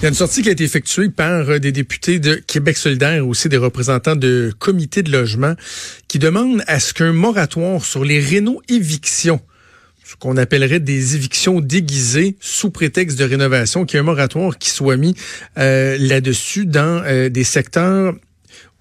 Il y a une sortie qui a été effectuée par euh, des députés de Québec solidaire aussi des représentants de comités de logement qui demandent à ce qu'un moratoire sur les réno-évictions ce qu'on appellerait des évictions déguisées sous prétexte de rénovation, qu'il y ait un moratoire qui soit mis euh, là-dessus dans euh, des secteurs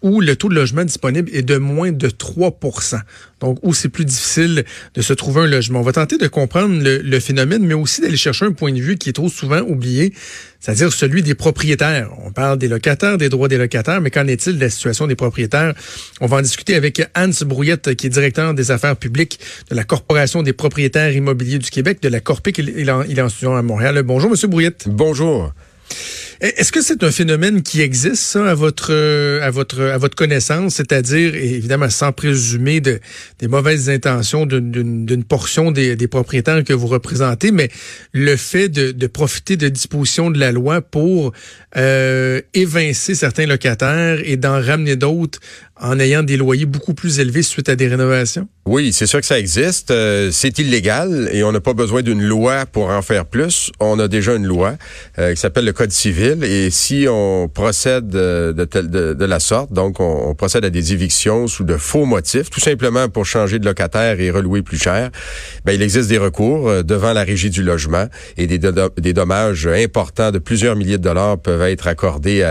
où le taux de logement disponible est de moins de 3% donc où c'est plus difficile de se trouver un logement. On va tenter de comprendre le, phénomène, mais aussi d'aller chercher un point de vue qui est trop souvent oublié, c'est-à-dire celui des propriétaires. On parle des locataires, des droits des locataires, mais qu'en est-il de la situation des propriétaires? On va en discuter avec Hans Brouillette, qui est directeur des affaires publiques de la Corporation des propriétaires immobiliers du Québec, de la Corpic. Il est en, il studio à Montréal. Bonjour, Monsieur Brouillette. Bonjour. Est-ce que c'est un phénomène qui existe, à votre euh, à votre à votre connaissance, c'est-à-dire évidemment sans présumer de, des mauvaises intentions d'une portion des, propriétaires que vous représentez, mais le fait de, profiter de dispositions de la loi pour euh, évincer certains locataires et d'en ramener d'autres en ayant des loyers beaucoup plus élevés suite à des rénovations? Oui, c'est sûr que ça existe. Euh, c'est illégal et on n'a pas besoin d'une loi pour en faire plus. On a déjà une loi qui s'appelle le Code civil et si on procède de, de, la sorte, donc on, procède à des évictions sous de faux motifs, tout simplement pour changer de locataire et relouer plus cher, ben, il existe des recours euh, devant la régie du logement et des, dommages importants de plusieurs milliers de dollars peuvent être accordés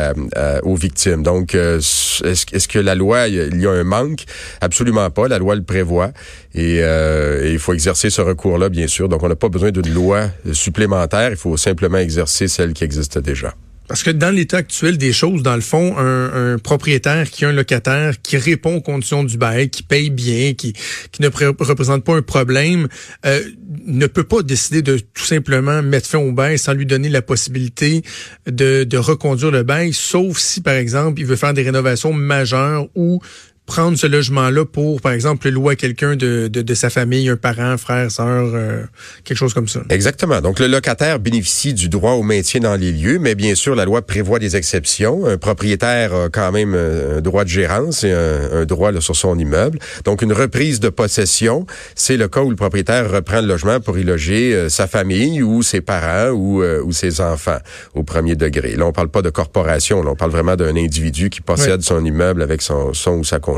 aux victimes. Donc, est-ce est que la loi il y a un manque? Absolument pas. La loi le prévoit. Et, euh, et il faut exercer ce recours-là, bien sûr. Donc, on n'a pas besoin d'une loi supplémentaire. Il faut simplement exercer celle qui existe déjà. Parce que dans l'état actuel des choses, dans le fond, un, propriétaire qui a un locataire qui répond aux conditions du bail, qui paye bien, qui, ne représente pas un problème, euh, ne peut pas décider de tout simplement mettre fin au bail sans lui donner la possibilité de reconduire le bail, sauf si, par exemple, il veut faire des rénovations majeures ou prendre ce logement-là pour, par exemple, louer à quelqu'un de, de, de, sa famille, un parent, frère, sœur, euh, quelque chose comme ça. Exactement. Donc, le locataire bénéficie du droit au maintien dans les lieux, mais bien sûr, la loi prévoit des exceptions. Un propriétaire a quand même un droit de gérance et un, droit là, sur son immeuble. Donc, une reprise de possession, c'est le cas où le propriétaire reprend le logement pour y loger euh, sa famille ou ses parents ou, euh, ou ses enfants au premier degré. Là, on parle pas de corporation, là, on parle vraiment d'un individu qui possède son immeuble avec son, son ou sa conjointe.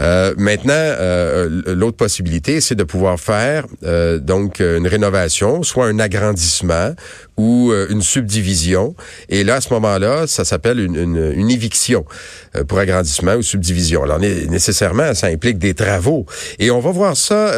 Euh, maintenant, euh, l'autre possibilité, c'est de pouvoir faire euh, donc une rénovation, soit un agrandissement ou une subdivision. Et là, à ce moment-là, ça s'appelle une, une, une, éviction pour agrandissement ou subdivision. Alors, nécessairement, ça implique des travaux. Et on va voir ça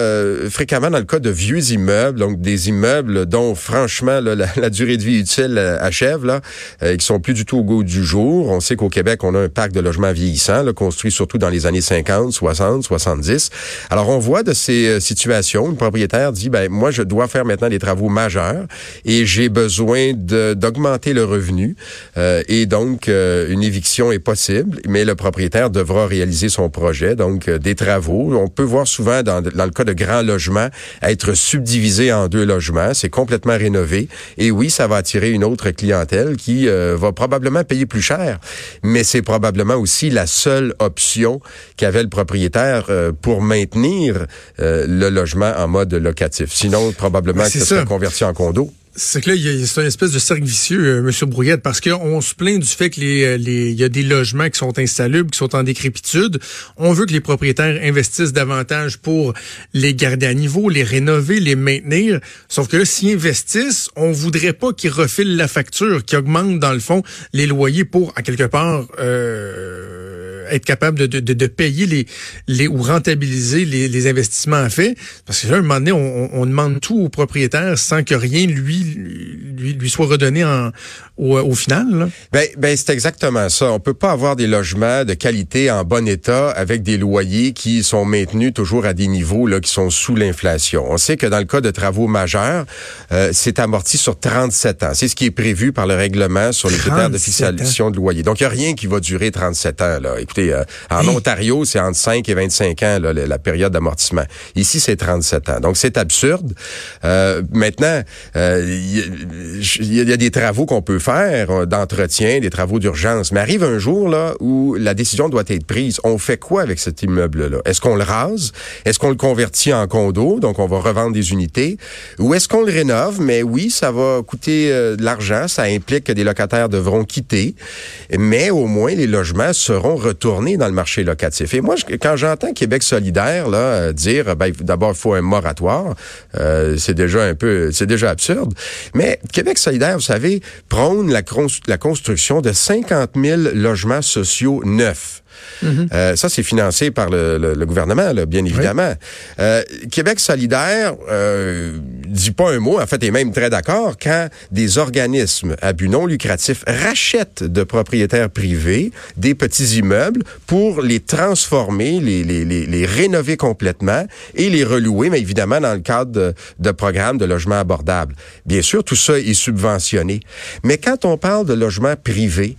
fréquemment dans le cas de vieux immeubles, donc des immeubles dont, franchement, la, la, durée de vie utile achève, là, qui sont plus du tout au goût du jour. On sait qu'au Québec, on a un parc de logements vieillissants, là, construit surtout dans les années 50, 60, 70. Alors, on voit de ces euh, situations, le propriétaire dit, ben moi, je dois faire maintenant des travaux majeurs et j'ai besoin d'augmenter le revenu. Euh, et donc, euh, une éviction est possible, mais le propriétaire devra réaliser son projet, donc des travaux. On peut voir souvent, dans, dans le cas de grands logements, être subdivisé en deux logements. C'est complètement rénové. Et oui, ça va attirer une autre clientèle qui va probablement payer plus cher, mais c'est probablement aussi la seule option qu'avait le propriétaire euh, pour maintenir euh, le logement en mode locatif. Sinon, probablement que ça serait converti en condo. C'est que là, c'est une espèce de cercle vicieux, euh, Monsieur Brouillette, parce qu'on se plaint du fait que les, les, y a des logements qui sont insalubres, qui sont en décrépitude. On veut que les propriétaires investissent davantage pour les garder à niveau, les rénover, les maintenir. Sauf que là, s'ils investissent, on voudrait pas qu'ils refilent la facture, qu'ils augmentent dans le fond les loyers pour, à quelque part, être capable de, de, de, payer les, les ou rentabiliser les, les investissements faits. Parce que là, un moment donné, on, on demande tout au propriétaire sans que rien lui, lui, lui soit redonné en, au, au final. Là? Ben, ben c'est exactement ça. On peut pas avoir des logements de qualité en bon état avec des loyers qui sont maintenus toujours à des niveaux là qui sont sous l'inflation. On sait que dans le cas de travaux majeurs, euh, c'est amorti sur 37 ans. C'est ce qui est prévu par le règlement sur les critères de fixation de loyer. Donc il y a rien qui va durer 37 ans là. Écoutez, écoutez, en Ontario, c'est entre 5 et 25 ans la, période d'amortissement. Ici, c'est 37 ans. Donc, c'est absurde. maintenant, il y, a des travaux qu'on peut faire d'entretien, des travaux d'urgence. Mais arrive un jour là où la décision doit être prise. On fait quoi avec cet immeuble-là? Est-ce qu'on le rase? Est-ce qu'on le convertit en condo? Donc, on va revendre des unités. Ou est-ce qu'on le rénove? Mais oui, ça va coûter euh, de l'argent. Ça implique que des locataires devront quitter. Mais au moins, les logements seront retournés dans le marché locatif. Et moi, quand j'entends Québec solidaire là euh, dire, ben, d'abord, il faut un moratoire, euh, c'est déjà un peu, c'est déjà absurde. Mais Québec solidaire, vous savez, prône la, la construction de 50 000 logements sociaux neufs. Mhm. Euh, ça, c'est financé par le, gouvernement, bien évidemment. Euh, Québec solidaire euh, dit pas un mot, en fait, est même très d'accord quand des organismes à but non lucratif rachètent de propriétaires privés des petits immeubles pour les transformer, les, rénover complètement et les relouer, mais évidemment dans le cadre de, de programmes de logement abordable. Bien sûr, tout ça est subventionné. Mais quand on parle de logement privé,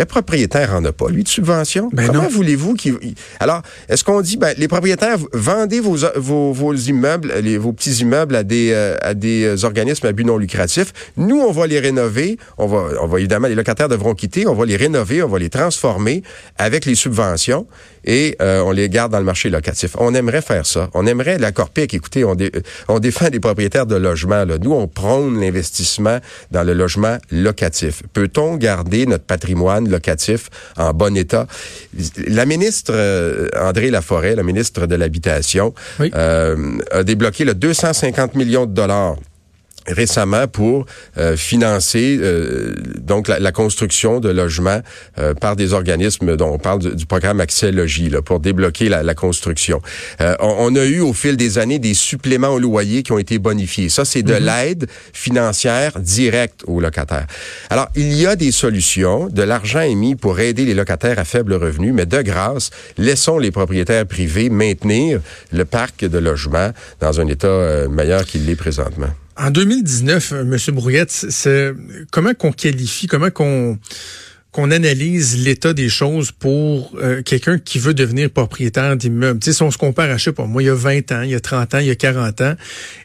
le propriétaire en a pas, lui, de subvention. Ben Comment voulez-vous qu'il... Alors, est-ce qu'on dit, ben, les propriétaires, vendez vos, vos, vos immeubles, les, vos petits immeubles à des, euh, à des euh, organismes à but non lucratif. Nous, on va les rénover. On va, on va évidemment, les locataires devront quitter. On va les rénover, on va les transformer avec les subventions et euh, on les garde dans le marché locatif. On aimerait faire ça. On aimerait la Corpic. Écoutez, on, on défend les propriétaires de logements. Là. Nous, on prône l'investissement dans le logement locatif. Peut-on garder notre patrimoine locatif en bon état? La ministre euh, André Laforêt, la ministre de l'Habitation, euh, a débloqué le 250 millions de dollars récemment pour euh, financer euh, donc la, construction de logements euh, par des organismes dont on parle du, programme Accès Logis là, pour débloquer la, la construction. On, on, a eu au fil des années des suppléments au loyer qui ont été bonifiés. Ça, c'est de mhm. l'aide financière directe aux locataires. Alors, il y a des solutions. De l'argent est mis pour aider les locataires à faible revenu, mais de grâce, laissons les propriétaires privés maintenir le parc de logements dans un état meilleur qu'il l'est présentement. En 2019, euh, M. Brouillette, c'est comment qu'on qualifie, comment qu'on qu'on analyse l'état des choses pour euh, quelqu'un qui veut devenir propriétaire d'immeuble. Si on se compare à, je sais pas, moi, il y a 20 ans, il y a 30 ans, il y a 40 ans,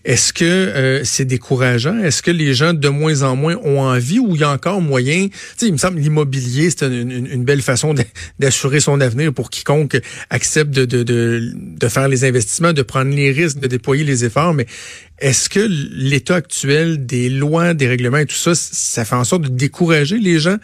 est-ce que euh, c'est décourageant? Est-ce que les gens, de moins en moins, ont envie ou il y a encore moyen? Tu sais, il me semble l'immobilier, c'est une, belle façon d'assurer son avenir pour quiconque accepte de, de, de, de faire les investissements, de prendre les risques, de déployer les efforts, mais est-ce que l'état actuel des lois, des règlements et tout ça, ça fait en sorte de décourager les gens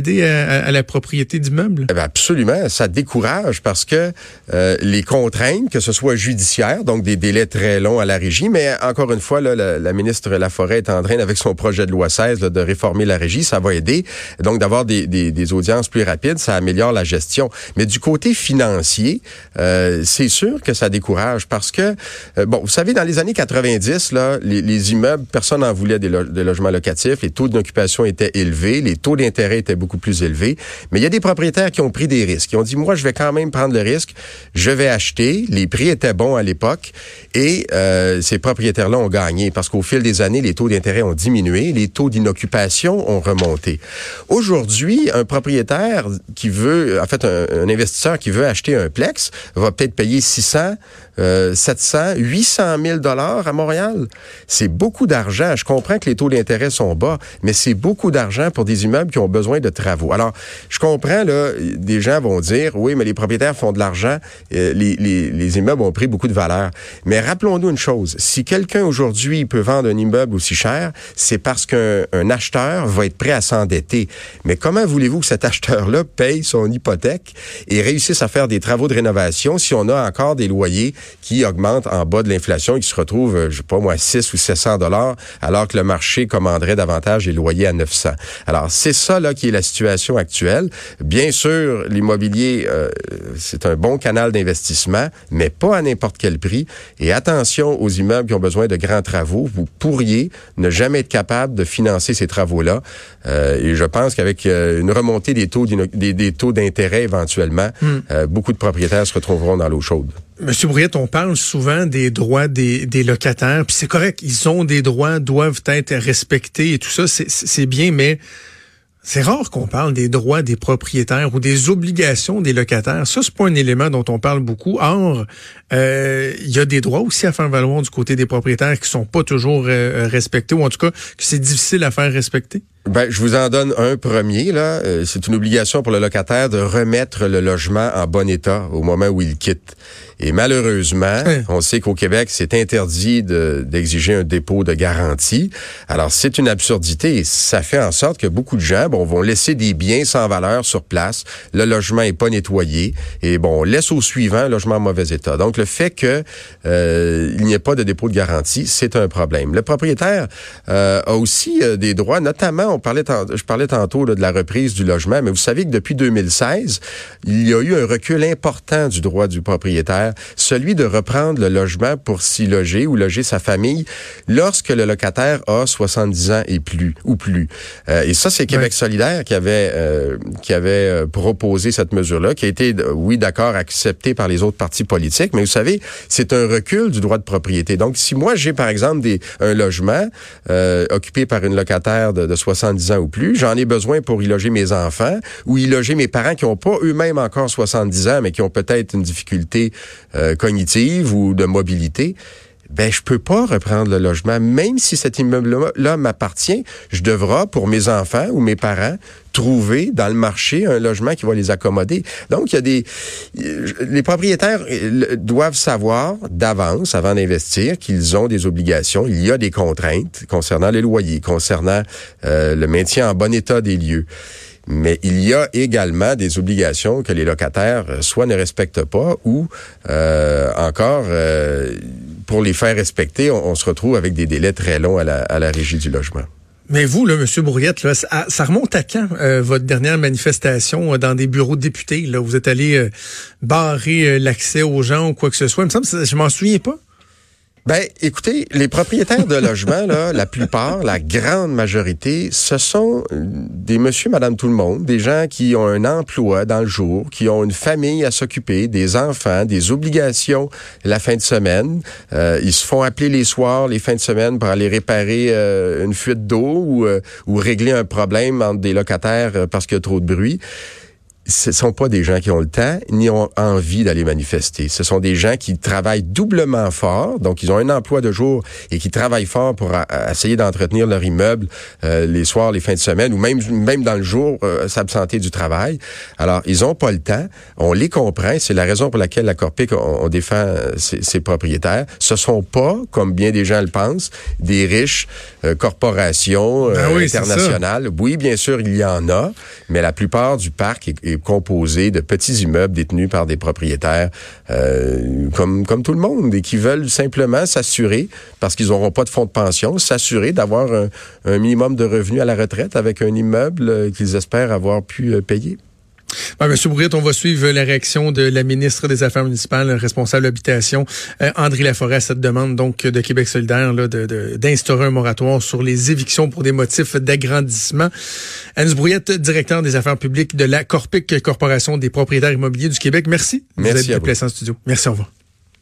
d'accéder à, la propriété d'immeubles? Eh absolument, ça décourage parce que euh, les contraintes, que ce soit judiciaires, donc des délais très longs à la régie, mais encore une fois, là, la, ministre Laforêt est en train, avec son projet de loi 16, de réformer la régie, ça va aider. Donc, d'avoir des, des, audiences plus rapides, ça améliore la gestion. Mais du côté financier, euh, c'est sûr que ça décourage parce que, euh, bon, vous savez, dans les années 80, là, les, immeubles, personne n'en voulait des, logements locatifs. Les taux d'occupation étaient élevés, les taux d'intérêt étaient beaucoup plus élevés. Mais il y a des propriétaires qui ont pris des risques. Qui ont dit, moi, je vais quand même prendre le risque. Je vais acheter. Les prix étaient bons à l'époque. Et euh, ces propriétaires-là ont gagné parce qu'au fil des années, les taux d'intérêt ont diminué, les taux d'inoccupation ont remonté. Aujourd'hui, un propriétaire qui veut, en fait, un, un investisseur qui veut acheter un plex va peut-être payer 600, euh, 700, 800 000 dollars à Montréal. C'est beaucoup d'argent. Je comprends que les taux d'intérêt sont bas, mais c'est beaucoup d'argent pour des immeubles qui ont besoin de travaux. Alors, je comprends, là, des gens vont dire, oui, mais les propriétaires font de l'argent, euh, les, les, les, immeubles ont pris beaucoup de valeur. Mais rappelons-nous une chose, si quelqu'un aujourd'hui peut vendre un immeuble aussi cher, c'est parce qu'un acheteur va être prêt à s'endetter. Mais comment voulez-vous que cet acheteur-là paye son hypothèque et réussisse à faire des travaux de rénovation si on a encore des loyers qui augmente en bas de l'inflation et qui se retrouve, euh, je sais pas moi, 6 ou 700 dollars, alors que le marché commanderait davantage les loyers à 900. Alors, c'est ça là qui est la situation actuelle. Bien sûr, l'immobilier, euh, c'est un bon canal d'investissement, mais pas à n'importe quel prix. Et attention aux immeubles qui ont besoin de grands travaux. Vous pourriez ne jamais être capable de financer ces travaux-là. Euh, et je pense qu'avec une remontée des taux des, taux d'intérêt éventuellement, hmm. beaucoup de propriétaires se retrouveront dans l'eau chaude. Monsieur Brouillette, on parle souvent des droits des, des locataires, puis c'est correct, ils ont des droits, doivent être respectés et tout ça, c'est bien, mais C'est rare qu'on parle des droits des propriétaires ou des obligations des locataires. Ça, c'est pas un élément dont on parle beaucoup. Or, euh, il y a des droits aussi à faire valoir du côté des propriétaires qui sont pas toujours euh, respectés, ou en tout cas que c'est difficile à faire respecter. Ben, je vous en donne un premier. là. Euh, c'est une obligation pour le locataire de remettre le logement en bon état au moment où il quitte. Et malheureusement, on sait qu'au Québec, c'est interdit d'exiger un dépôt de garantie. Alors, c'est une absurdité et ça fait en sorte que beaucoup de gens bon, vont laisser des biens sans valeur sur place. Le logement est pas nettoyé et bon, on laisse au suivant un logement en mauvais état. Donc, le fait que euh, il n'y ait pas de dépôt de garantie, c'est un problème. Le propriétaire euh, a aussi des droits, notamment on parlait, je parlais tantôt de la reprise du logement, mais vous savez que depuis 2016, il y a eu un recul important du droit du propriétaire, celui de reprendre le logement pour s'y loger ou loger sa famille lorsque le locataire a 70 ans et plus ou plus. Euh, et ça, c'est Québec solidaire qui avait euh, qui avait euh, proposé cette mesure-là, qui a été, oui, d'accord, acceptée par les autres partis politiques, mais vous savez, c'est un recul du droit de propriété. Donc, si moi j'ai par exemple des, un logement occupé par une locataire de, de 70 70 ans ou plus. J'en ai besoin pour y loger mes enfants ou y loger mes parents qui n'ont pas eux-mêmes encore 70 ans, mais qui ont peut-être une difficulté euh, cognitive ou de mobilité ben je peux pas reprendre le logement, même si cet immeuble-là m'appartient. Je devrais, pour mes enfants ou mes parents, trouver dans le marché un logement qui va les accommoder. Donc, il y a des... Les propriétaires euh, doivent savoir d'avance, avant d'investir, qu'ils ont des obligations. Il y a des contraintes concernant les loyers, concernant euh, le maintien en bon état des lieux mais il y a également des obligations que les locataires euh, soit ne respectent pas ou euh, encore euh, pour les faire respecter, on, se retrouve avec des délais très longs à la, régie du logement. Mais vous, là, M. Bourriette, là, ça, remonte à quand votre dernière manifestation dans des bureaux de députés? Vous êtes allé barrer l'accès aux gens ou quoi que ce soit? Il me semble, je m'en souviens pas. Ben, écoutez, les propriétaires de logements, là, la plupart, la grande majorité, ce sont des monsieur, madame, tout le monde, des gens qui ont un emploi dans le jour, qui ont une famille à s'occuper, des enfants, des obligations la fin de semaine. Euh, ils se font appeler les soirs, les fins de semaine pour aller réparer euh, une fuite d'eau ou, euh, ou régler un problème entre des locataires parce qu'il y a trop de bruit ce sont pas des gens qui ont le temps ni ont envie d'aller manifester. Ce sont des gens qui travaillent doublement fort, donc ils ont un emploi de jour et qui travaillent fort pour essayer d'entretenir leur immeuble euh, les soirs, les fins de semaine ou même même dans le jour euh, s'absenter du travail. Alors ils ont pas le temps. On les comprend. C'est la raison pour laquelle la Corpic on, défend ses, propriétaires. Ce sont pas, comme bien des gens le pensent, des riches euh, corporations ben internationales. Oui, bien sûr, il y en a, mais la plupart du parc est de petits immeubles détenus par des propriétaires euh, comme, comme tout le monde et qui veulent simplement s'assurer, parce qu'ils n'auront pas de fonds de pension, s'assurer d'avoir un, un, minimum de revenus à la retraite avec un immeuble euh, qu'ils espèrent avoir pu euh, payer. Ben, Monsieur Bourriette, on va suivre la réaction de la ministre des Affaires municipales, responsable d'habitation, euh, André Laforêt, à cette demande donc de Québec solidaire d'instaurer de, un moratoire sur les évictions pour des motifs d'agrandissement. Anne Brouillette, directeur des affaires publiques de la Corpic Corporation des propriétaires immobiliers du Québec. Merci. Merci vous à vous. en studio. Merci, au revoir.